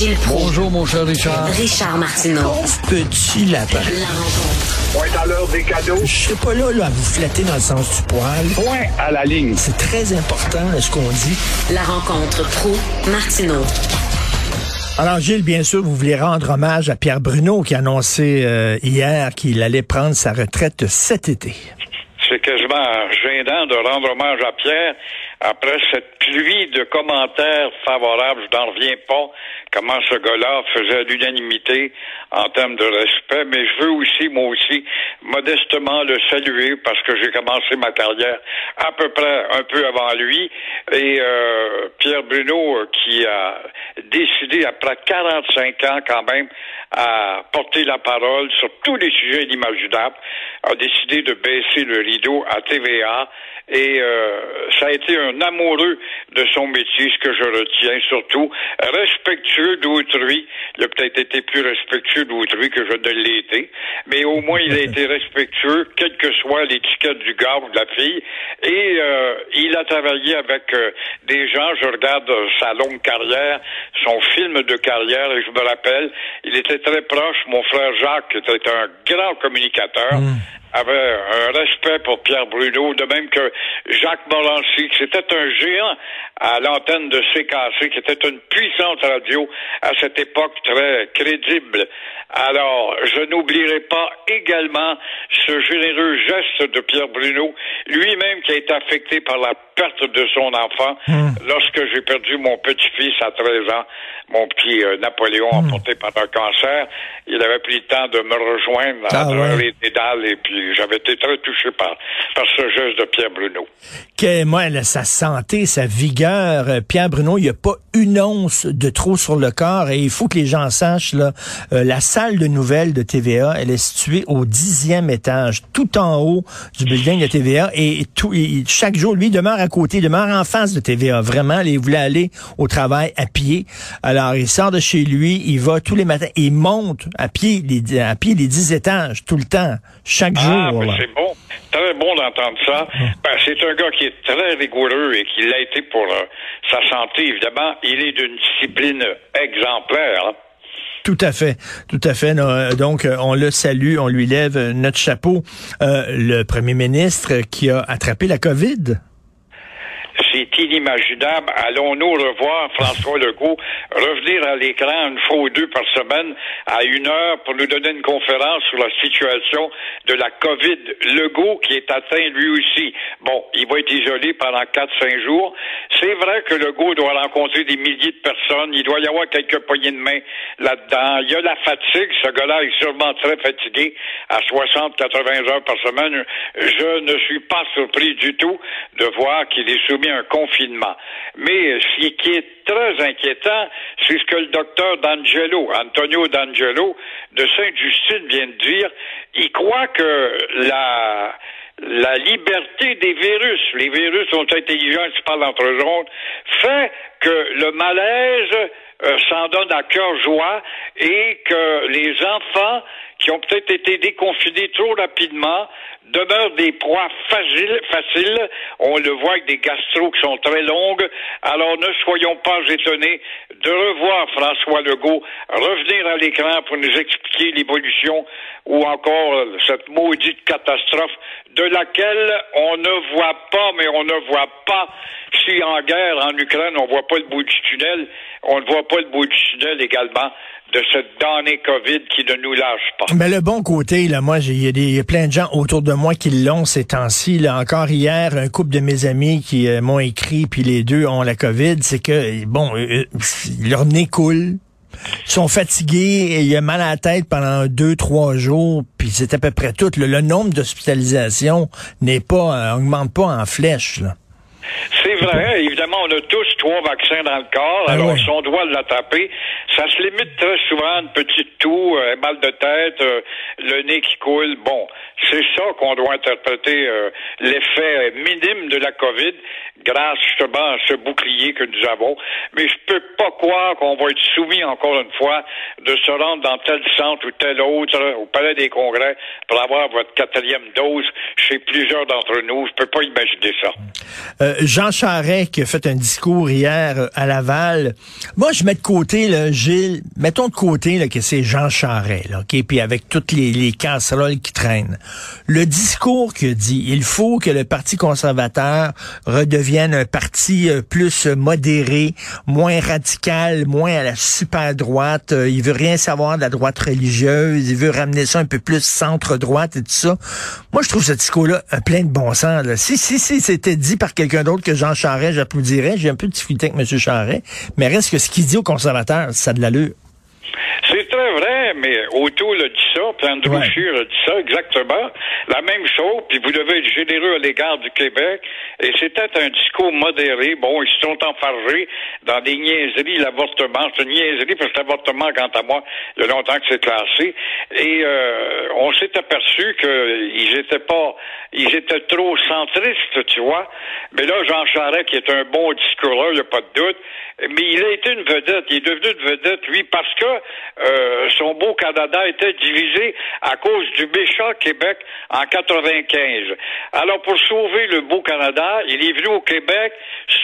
Gilles Proulx. Bonjour, mon cher Richard. Richard Martineau. Petit lapin. La rencontre. Point à l'heure des cadeaux. Je serai pas là, là à vous flatter dans le sens du poil. Point à la ligne. C'est très important ce qu'on dit. La rencontre pro martineau Alors Gilles, bien sûr, vous voulez rendre hommage à Pierre Bruno qui a annoncé euh, hier qu'il allait prendre sa retraite cet été. C'est quasiment gênant de rendre hommage à Pierre après cette pluie de commentaires favorables. Je n'en reviens pas comment ce gars-là faisait l'unanimité en termes de respect, mais je veux aussi, moi aussi, modestement le saluer parce que j'ai commencé ma carrière à peu près un peu avant lui. Et euh, Pierre Bruno, qui a décidé après 45 ans quand même à porter la parole sur tous les sujets inimaginables, a décidé de baisser le rideau à TVA et euh, ça a été un amoureux de son métier, ce que je retiens surtout, respectueux d'autrui. Il a peut-être été plus respectueux d'autrui que je ne l'ai été, mais au moins il a été respectueux, quelle que soit l'étiquette du gars ou de la fille, et euh, il a travaillé avec euh, des gens, je regarde sa longue carrière, son film de carrière, et je me rappelle, il était très proche, mon frère Jacques était un grand communicateur, avait un respect pour Pierre Bruno, de même que Jacques Morancy, qui était un géant à l'antenne de CKC, qui était une puissante radio à cette époque très crédible. Alors, je n'oublierai pas également ce généreux geste de Pierre Bruno, lui-même qui a été affecté par la perte de son enfant lorsque j'ai perdu mon petit-fils à 13 ans, mon petit euh, Napoléon emporté par un cancer. Il avait pris le temps de me rejoindre à Ah, travers ouais. les dédales et puis j'avais été très touché par, par ce geste de Pierre Bruno. Que, moi, là, sa santé, sa vigueur, euh, Pierre Bruno, il n'y a pas une once de trop sur le corps et il faut que les gens sachent, là, euh, la salle de nouvelles de TVA, elle est située au dixième étage, tout en haut du building de TVA et tout, et chaque jour, lui, il demeure à côté, il demeure en face de TVA, vraiment, il voulait aller au travail à pied. Alors, il sort de chez lui, il va tous les matins, il monte à pied les, à pied les dix étages, tout le temps, chaque Ah, jour. c'est bon. Très bon d'entendre ça. Ben, c'est un gars qui est très rigoureux et qui l'a été pour euh, sa santé, évidemment. Il est d'une discipline exemplaire. hein. Tout à fait, tout à fait. Non, Donc, euh, on le salue, on lui lève euh, notre chapeau. Euh, le premier ministre qui a attrapé la COVID. C'est inimaginable. Allons-nous revoir François Legault? Revenir à l'écran une fois ou deux par semaine à une heure pour nous donner une conférence sur la situation de la COVID. Legault qui est atteint lui aussi. Bon, il va être isolé pendant 4-5 jours. C'est vrai que Legault doit rencontrer des milliers de personnes. Il doit y avoir quelques poignées de main là-dedans. Il y a la fatigue. Ce gars-là est sûrement très fatigué à 60-80 heures par semaine. Je ne suis pas surpris du tout de voir qu'il est soumis à un confinement. Mais ce qui est très inquiétant, c'est ce que le docteur D'Angelo, Antonio D'Angelo, de Sainte-Justine vient de dire. Il croit que la, la liberté des virus, les virus sont intelligents, ils se parlent entre eux fait que le malaise euh, s'en donne à cœur joie et que les enfants qui ont peut-être été déconfinés trop rapidement demeurent des proies faciles, faciles. On le voit avec des gastros qui sont très longues. Alors ne soyons pas étonnés de revoir François Legault revenir à l'écran pour nous expliquer l'évolution ou encore euh, cette maudite catastrophe de laquelle on ne voit pas, mais on ne voit pas si en guerre en Ukraine on voit pas le bout du tunnel, on ne voit pas le bout du tunnel également de cette damnée COVID qui ne nous lâche pas. Mais le bon côté, là, moi, j'ai- il y, a des- il y a plein de gens autour de moi qui l'ont ces temps-ci. Là, encore hier, un couple de mes amis qui euh, m'ont écrit, puis les deux ont la COVID, c'est que, bon, euh, euh, leur nez coule. Ils sont fatigués, et il a mal à la tête pendant deux, trois jours, puis c'est à peu près tout. Le, nombre d'hospitalisations n'est pas, euh, augmente pas en flèche. C'est vrai, évidemment, on a tous trois vaccins dans le corps, Ah alors si on doit l'attraper, ça se limite très souvent à une petite toux, euh, mal de tête, euh, le nez qui coule. Bon, c'est ça qu'on doit interpréter euh, l'effet minime de la COVID grâce justement à ce bouclier que nous avons. Mais je peux pas croire qu'on va être soumis encore une fois de se rendre dans tel centre ou tel autre au Palais des Congrès pour avoir votre quatrième dose chez plusieurs d'entre nous. Je peux pas imaginer ça. Euh, Jean Charest qui a fait un discours euh, à Laval. Moi, je mets de côté, Gilles, mettons de côté que c'est Jean Charest, là, puis avec toutes les, les casseroles qui traînent. Le discours que dit, il faut que le Parti conservateur redevienne un parti euh, plus modéré, moins radical, moins à la super droite. Euh, il veut rien savoir de la droite religieuse. Il veut ramener ça un peu plus centre-droite et tout ça. Moi, je trouve ce discours-là plein de bon sens. Si, si, si c'était dit par quelqu'un d'autre que Jean Charest, j'applaudirais. J'ai un peu de difficulté avec M. Charest. Mais reste que ce qu'il dit aux conservateurs, ça a de l'allure. C'est très vrai, mais O'Toole a dit ça, puis Andrew Ouais. Scheer a dit ça, exactement. La même chose, puis vous devez être généreux à l'égard du Québec. Et c'était un discours modéré. Bon, ils se sont enfargés dans des niaiseries, l'avortement. C'est une niaiserie, parce que l'avortement, quant à moi, il y a longtemps que c'est classé. Et euh, on s'est aperçu qu'ils étaient pas... Ils étaient trop centristes, tu vois. Mais là, Jean Charest, qui est un bon discoureur, il n'y a pas de doute, mais il a été une vedette. Il est devenu une vedette, lui, parce que euh, son beau Canada était divisé à cause du méchant Québec en 95. Alors, pour sauver le beau Canada, il est venu au Québec,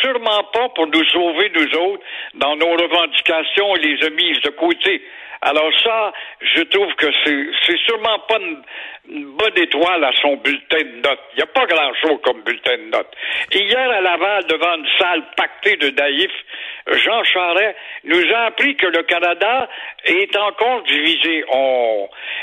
sûrement pas pour nous sauver, nous autres, dans nos revendications, il les a mises de côté. Alors ça, je trouve que c'est, sûrement pas une, une bonne étoile à son bulletin de notes. Il n'y a pas grand-chose comme bulletin de notes. Hier, à Laval, devant une salle pactée de naïfs, Jean Charest nous a appris que le Canada est encore divisé.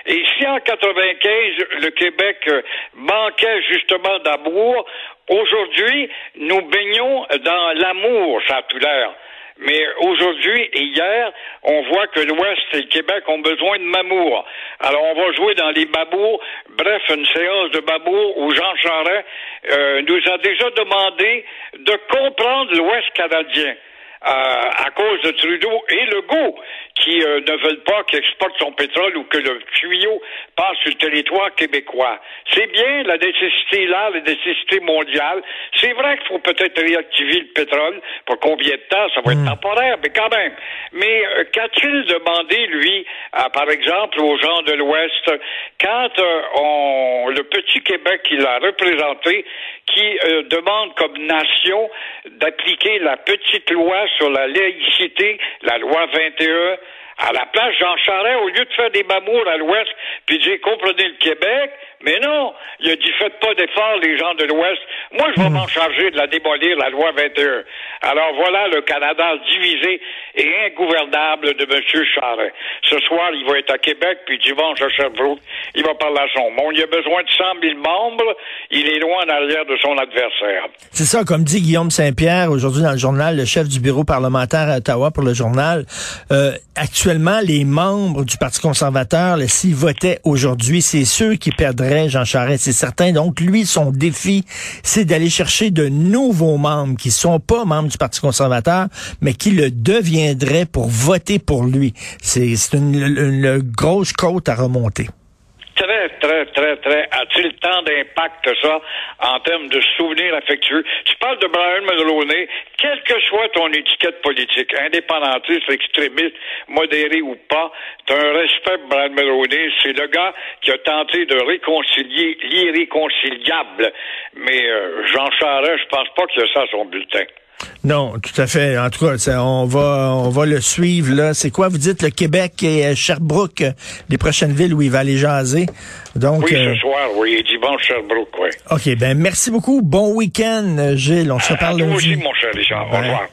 Et si en 95, le Québec euh, manquait justement d'amour, aujourd'hui, nous baignons dans l'amour, ça a tout l'air. Mais aujourd'hui et hier, on voit que l'Ouest et le Québec ont besoin de mamour. Alors on va jouer dans les mamours. Bref, une séance de mamour où Jean Charest euh, nous a déjà demandé de comprendre l'Ouest canadien. Euh, à cause de Trudeau et Legault, qui euh, ne veulent pas qu'il exporte son pétrole ou que le tuyau passe sur le territoire québécois. C'est bien, la nécessité là, la nécessité mondiale. C'est vrai qu'il faut peut-être réactiver le pétrole. Pour combien de temps? Ça va être temporaire, mais quand même. Mais euh, qu'a-t-il demandé, lui, à, par exemple, aux gens de l'Ouest, quand euh, on, le petit Québec qu'il a représenté, qui euh, demande comme nation d'appliquer la petite loi sur la laïcité, la loi 21, à la place Jean Charest, au lieu de faire des mamours à l'Ouest, puis dire comprenez le Québec, mais non, il a dit faites pas d'efforts les gens de l'Ouest. Moi, je vais m'en charger de la démolir, la loi 21. Alors voilà le Canada divisé et ingouvernable de M. Charest. Ce soir, il va être à Québec, puis dimanche à Sherbrooke, il va parler à son monde. Il a besoin de 100 000 membres, il est loin en arrière de son adversaire. C'est ça, comme dit Guillaume Saint-Pierre aujourd'hui dans le journal, le chef du bureau parlementaire à Ottawa pour le journal. Euh, actuellement, les membres du Parti conservateur, s'ils votaient aujourd'hui, c'est ceux qui perdraient Jean Charest, c'est certain. Donc, lui, son défi, c'est d'aller chercher de nouveaux membres qui sont pas membres du Parti conservateur, mais qui le deviendraient pour voter pour lui. C'est une, grosse côte à remonter. Très, très. A-t-il tant d'impact ça en termes de souvenirs affectueux? Tu parles de Brian Mulroney, quelle que soit ton étiquette politique, indépendantiste, extrémiste, modéré ou pas, tu as un respect pour Brian Mulroney. C'est le gars qui a tenté de réconcilier l'irréconciliable. Mais euh, Jean Charest, je pense pas qu'il a ça à son bulletin. Non, tout à fait. En tout cas, ça, on va on va le suivre là. C'est quoi vous dites le Québec et euh, Sherbrooke, euh, les prochaines villes où il va aller jaser. Donc Oui, euh, ce soir, oui, dimanche, Sherbrooke, oui. OK, ben merci beaucoup. Bon week-end, euh, Gilles. On se reparle lundi. aussi, mon cher Richard. Au Bye. revoir.